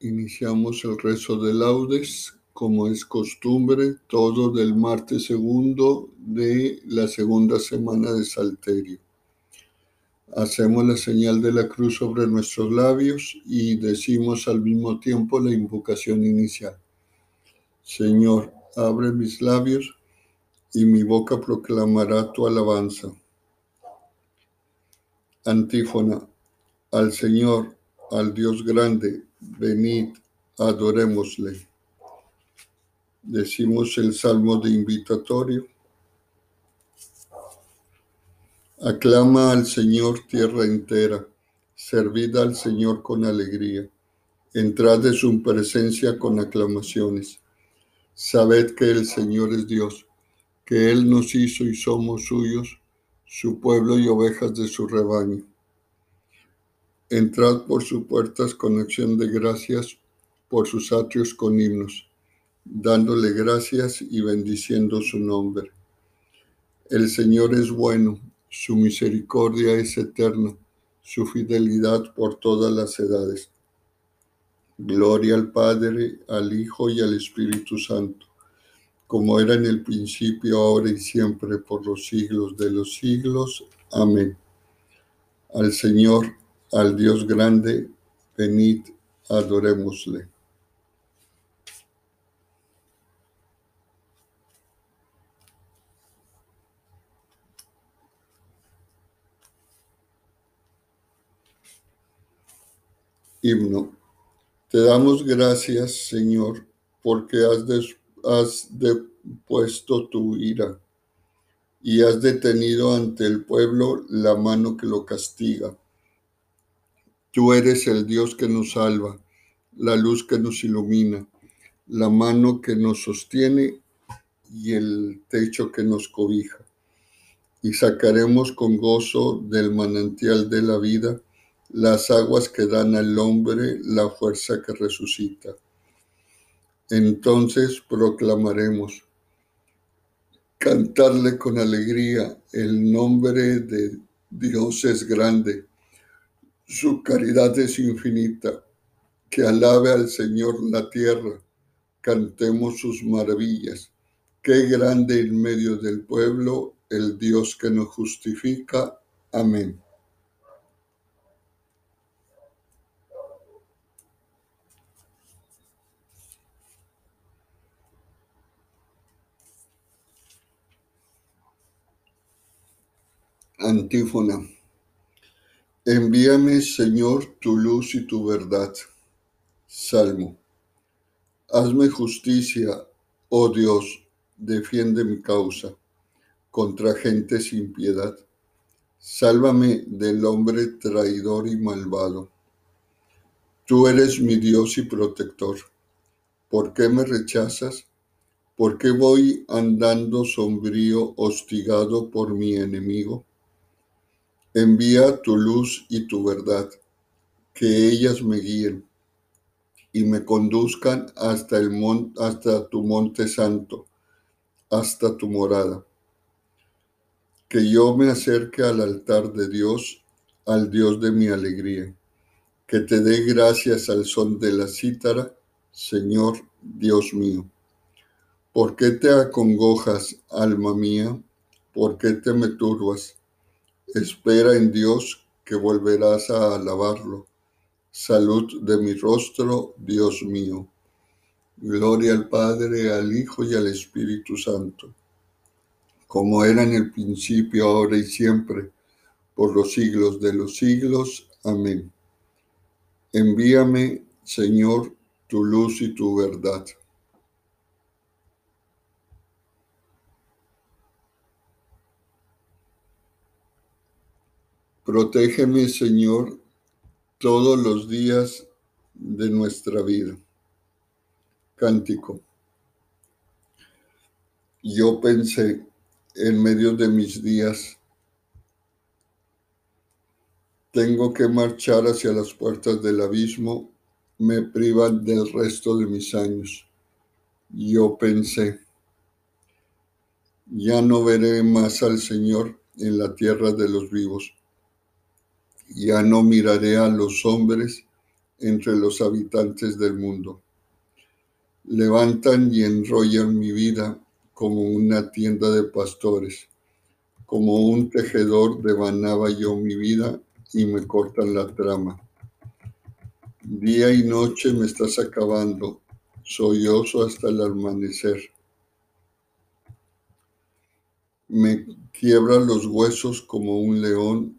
Iniciamos el rezo de laudes, como es costumbre, todo del martes segundo de la segunda semana de Salterio. Hacemos la señal de la cruz sobre nuestros labios y decimos al mismo tiempo la invocación inicial. Señor, abre mis labios y mi boca proclamará tu alabanza. Antífona, al Señor, al Dios grande, venid, adorémosle. Decimos el salmo de invitatorio. Aclama al Señor tierra entera, servid al Señor con alegría, entrad de su presencia con aclamaciones. Sabed que el Señor es Dios, que Él nos hizo y somos suyos, su pueblo y ovejas de su rebaño. Entrad por sus puertas con acción de gracias, por sus atrios con himnos, dándole gracias y bendiciendo su nombre. El Señor es bueno, su misericordia es eterna, su fidelidad por todas las edades. Gloria al Padre, al Hijo y al Espíritu Santo, como era en el principio, ahora y siempre, por los siglos de los siglos. Amén. Al Señor al Dios grande, venid, adorémosle. Himno. Te damos gracias, Señor, porque has, has depuesto tu ira y has detenido ante el pueblo la mano que lo castiga Tú eres el Dios que nos salva, la luz que nos ilumina, la mano que nos sostiene y el techo que nos cobija. Y sacaremos con gozo del manantial de la vida las aguas que dan al hombre la fuerza que resucita. Entonces proclamaremos, cantarle con alegría, el nombre de Dios es grande su caridad es infinita. Que alabe al Señor la tierra. Cantemos sus maravillas. Qué grande en medio del pueblo el Dios que nos justifica. Amén. Antífona. Envíame, Señor, tu luz y tu verdad. Salmo. Hazme justicia, oh Dios, defiende mi causa contra gente sin piedad. Sálvame del hombre traidor y malvado. Tú eres mi Dios y protector. ¿Por qué me rechazas? ¿Por qué voy andando sombrío, hostigado por mi enemigo? Envía tu luz y tu verdad, que ellas me guíen y me conduzcan hasta, el tu monte santo, hasta tu morada. Que yo me acerque al altar de Dios, al Dios de mi alegría. Que te dé gracias al son de la cítara, Señor Dios mío. ¿Por qué te acongojas, alma mía? ¿Por qué te me turbas? Espera en Dios que volverás a alabarlo. Salud de mi rostro, Dios mío. Gloria al Padre, al Hijo y al Espíritu Santo, como era en el principio, ahora y siempre, por los siglos de los siglos. Amén. Envíame, Señor, tu luz y tu verdad Protégeme, Señor, todos los días de nuestra vida. Cántico. Yo pensé en medio de mis días, tengo que marchar hacia las puertas del abismo, me privan del resto de mis años. Yo pensé, ya no veré más al Señor en la tierra de los vivos ya no miraré a los hombres entre los habitantes del mundo. Levantan y enrollan mi vida como una tienda de pastores. Como un tejedor devanaba yo mi vida y me cortan la trama. Día y noche me estás acabando, sollozo hasta el amanecer. Me quiebran los huesos como un león,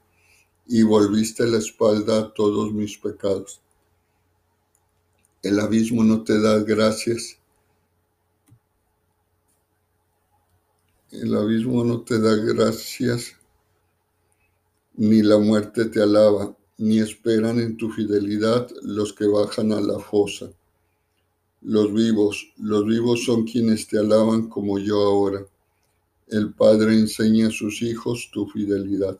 y volviste la espalda a todos mis pecados. El abismo no te da gracias. El abismo no te da gracias, ni la muerte te alaba, ni esperan en tu fidelidad los que bajan a la fosa. Los vivos, los vivos son quienes te alaban como yo ahora. El Padre enseña a sus hijos tu fidelidad.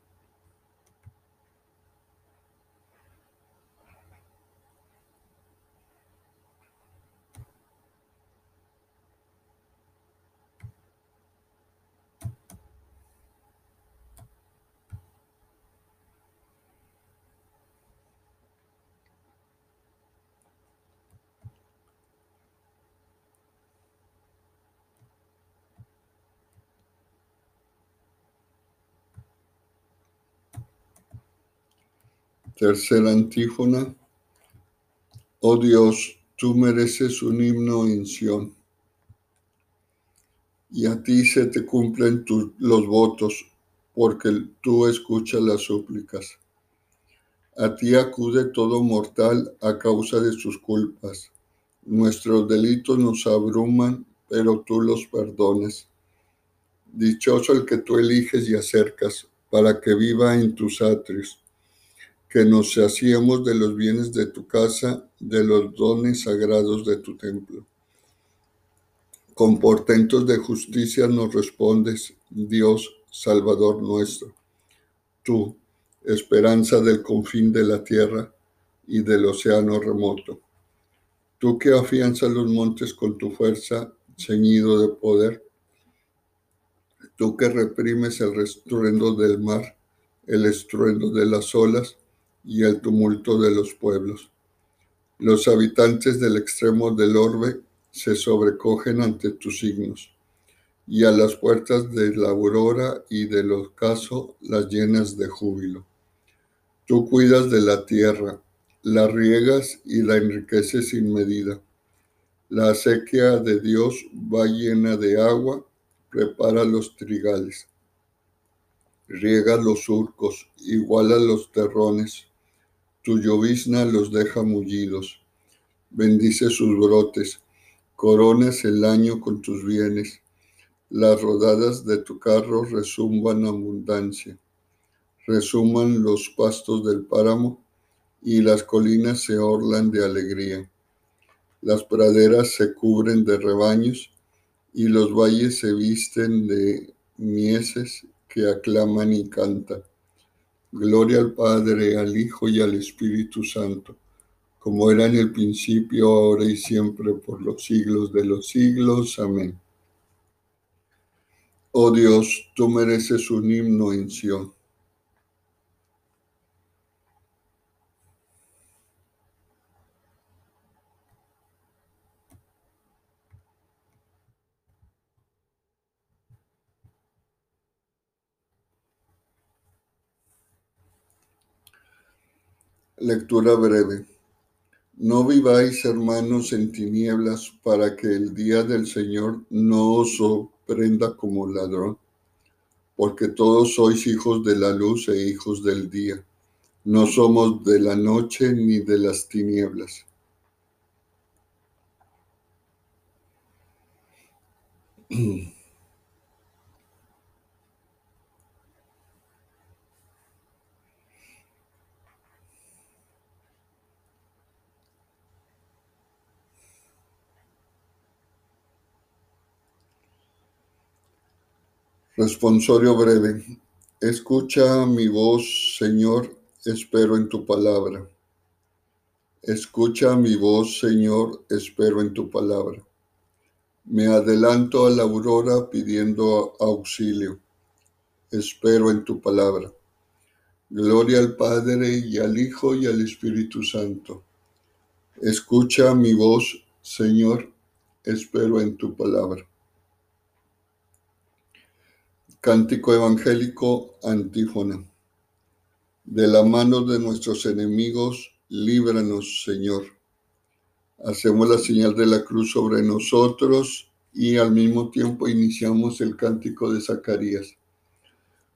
Tercera antífona. Oh Dios, tú mereces un himno en. Y a ti se te cumplen los votos, porque tú escuchas las súplicas. A ti acude todo mortal a causa de sus culpas. Nuestros delitos nos abruman, pero tú los perdonas. Dichoso el que tú eliges y acercas, para que viva en tus atrios que nos hacíamos de los bienes de tu casa, de los dones sagrados de tu templo. Con portentos de justicia nos respondes, Dios, Salvador nuestro. Tú, esperanza del confín de la tierra y del océano remoto. Tú que afianzas los montes con tu fuerza, ceñido de poder. Tú que reprimes el estruendo del mar, el estruendo de las olas y el tumulto de los pueblos. Los habitantes del extremo del orbe se sobrecogen ante tus signos, y a las puertas de la aurora y del ocaso las llenas de júbilo. Tú cuidas de la tierra, la riegas y la enriqueces sin medida. La acequia de Dios va llena de agua, prepara los trigales. Riega los surcos, iguala los terrones, tu llovizna los deja mullidos. Bendice sus brotes. Coronas el año con tus bienes. Las rodadas de tu carro resumban abundancia. Resuman los pastos del páramo y las colinas se orlan de alegría. Las praderas se cubren de rebaños y los valles se visten de mieses que aclaman y cantan. Gloria al Padre, al Hijo y al Espíritu Santo, como era en el principio, ahora y siempre, por los siglos de los siglos. Amén. Oh Dios, tú mereces un himno en Sion. Lectura breve. No viváis, hermanos, en tinieblas para que el día del Señor no os sorprenda como ladrón. porque todos sois hijos de la luz e hijos del día. No somos de la noche ni de las tinieblas. Responsorio breve. Escucha mi voz, Señor, espero en tu palabra. Escucha mi voz, Señor, espero en tu palabra. Me adelanto a la aurora pidiendo auxilio. Espero en tu palabra. Gloria al Padre y al Hijo y al Espíritu Santo. Escucha mi voz, Señor, espero en tu palabra. Cántico evangélico antífona. De la mano de nuestros enemigos, líbranos, Señor. Hacemos la señal de la cruz sobre nosotros y al mismo tiempo iniciamos el cántico de Zacarías.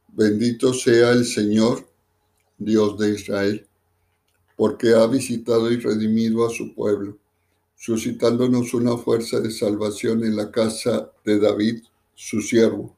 Bendito sea el Señor, Dios de Israel, porque ha visitado y redimido a su pueblo, suscitándonos una fuerza de salvación en la casa de David, su siervo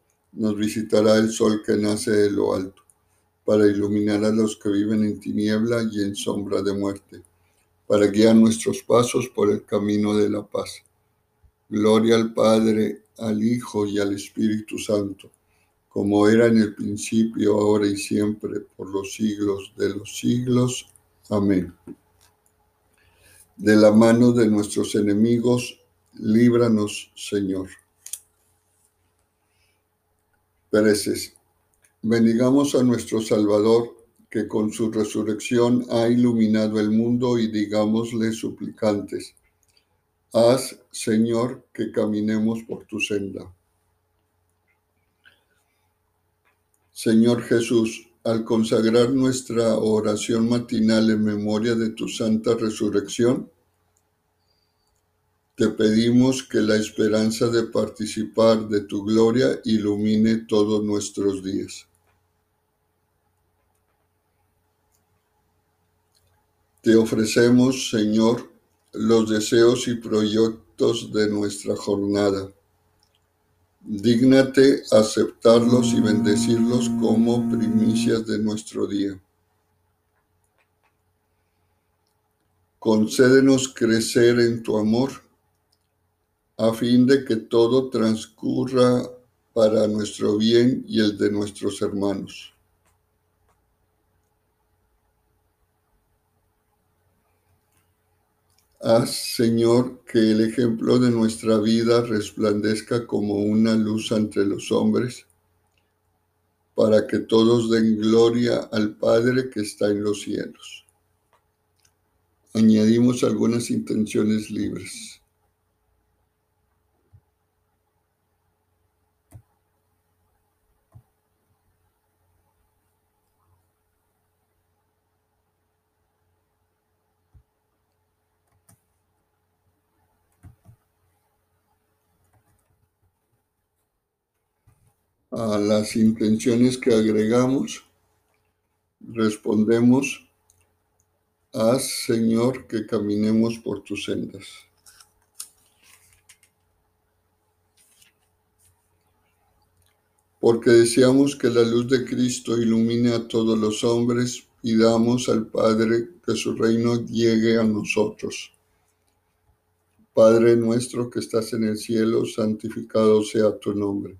nos visitará el sol que nace de lo alto, para iluminar a los que viven en tiniebla y en sombra de muerte, para guiar nuestros pasos por el camino de la paz. Gloria al Padre, al Hijo y al Espíritu Santo, como era en el principio, ahora y siempre, por los siglos de los siglos. Amén. De la mano de nuestros enemigos, líbranos, Señor. Pereces. Bendigamos a nuestro Salvador, que con su resurrección ha iluminado el mundo y digámosle suplicantes, haz, Señor, que caminemos por tu senda. Señor Jesús, al consagrar nuestra oración matinal en memoria de tu santa resurrección, te pedimos que la esperanza de participar de tu gloria ilumine todos nuestros días. Te ofrecemos, Señor, los deseos y proyectos de nuestra jornada. Dígnate aceptarlos y bendecirlos como primicias de nuestro día. Concédenos crecer en tu amor a fin de que todo transcurra para nuestro bien y el de nuestros hermanos. Haz, Señor, que el ejemplo de nuestra vida resplandezca como una luz ante los hombres, para que todos den gloria al Padre que está en los cielos. Añadimos algunas intenciones libres. A las intenciones que agregamos, respondemos, haz Señor que caminemos por tus sendas. Porque deseamos que la luz de Cristo ilumine a todos los hombres, Pidamos al Padre que su reino llegue a nosotros. Padre nuestro que estás en el cielo, santificado sea tu nombre.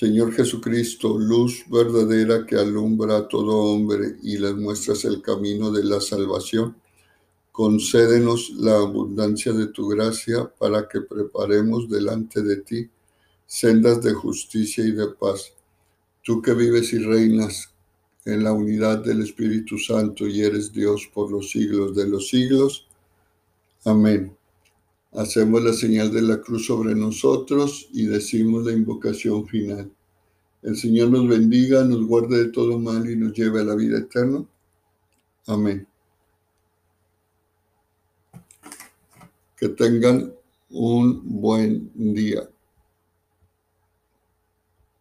Señor Jesucristo, luz verdadera que alumbra a todo hombre y les muestras el camino de la salvación, concédenos la abundancia de tu gracia para que preparemos delante de ti sendas de justicia y de paz. Tú que vives y reinas en la unidad del Espíritu Santo y eres Dios por los siglos de los siglos. Amén. Hacemos la señal de la cruz sobre nosotros y decimos la invocación final. El Señor nos bendiga, nos guarde de todo mal y nos lleve a la vida eterna. Amén. Que tengan un buen día.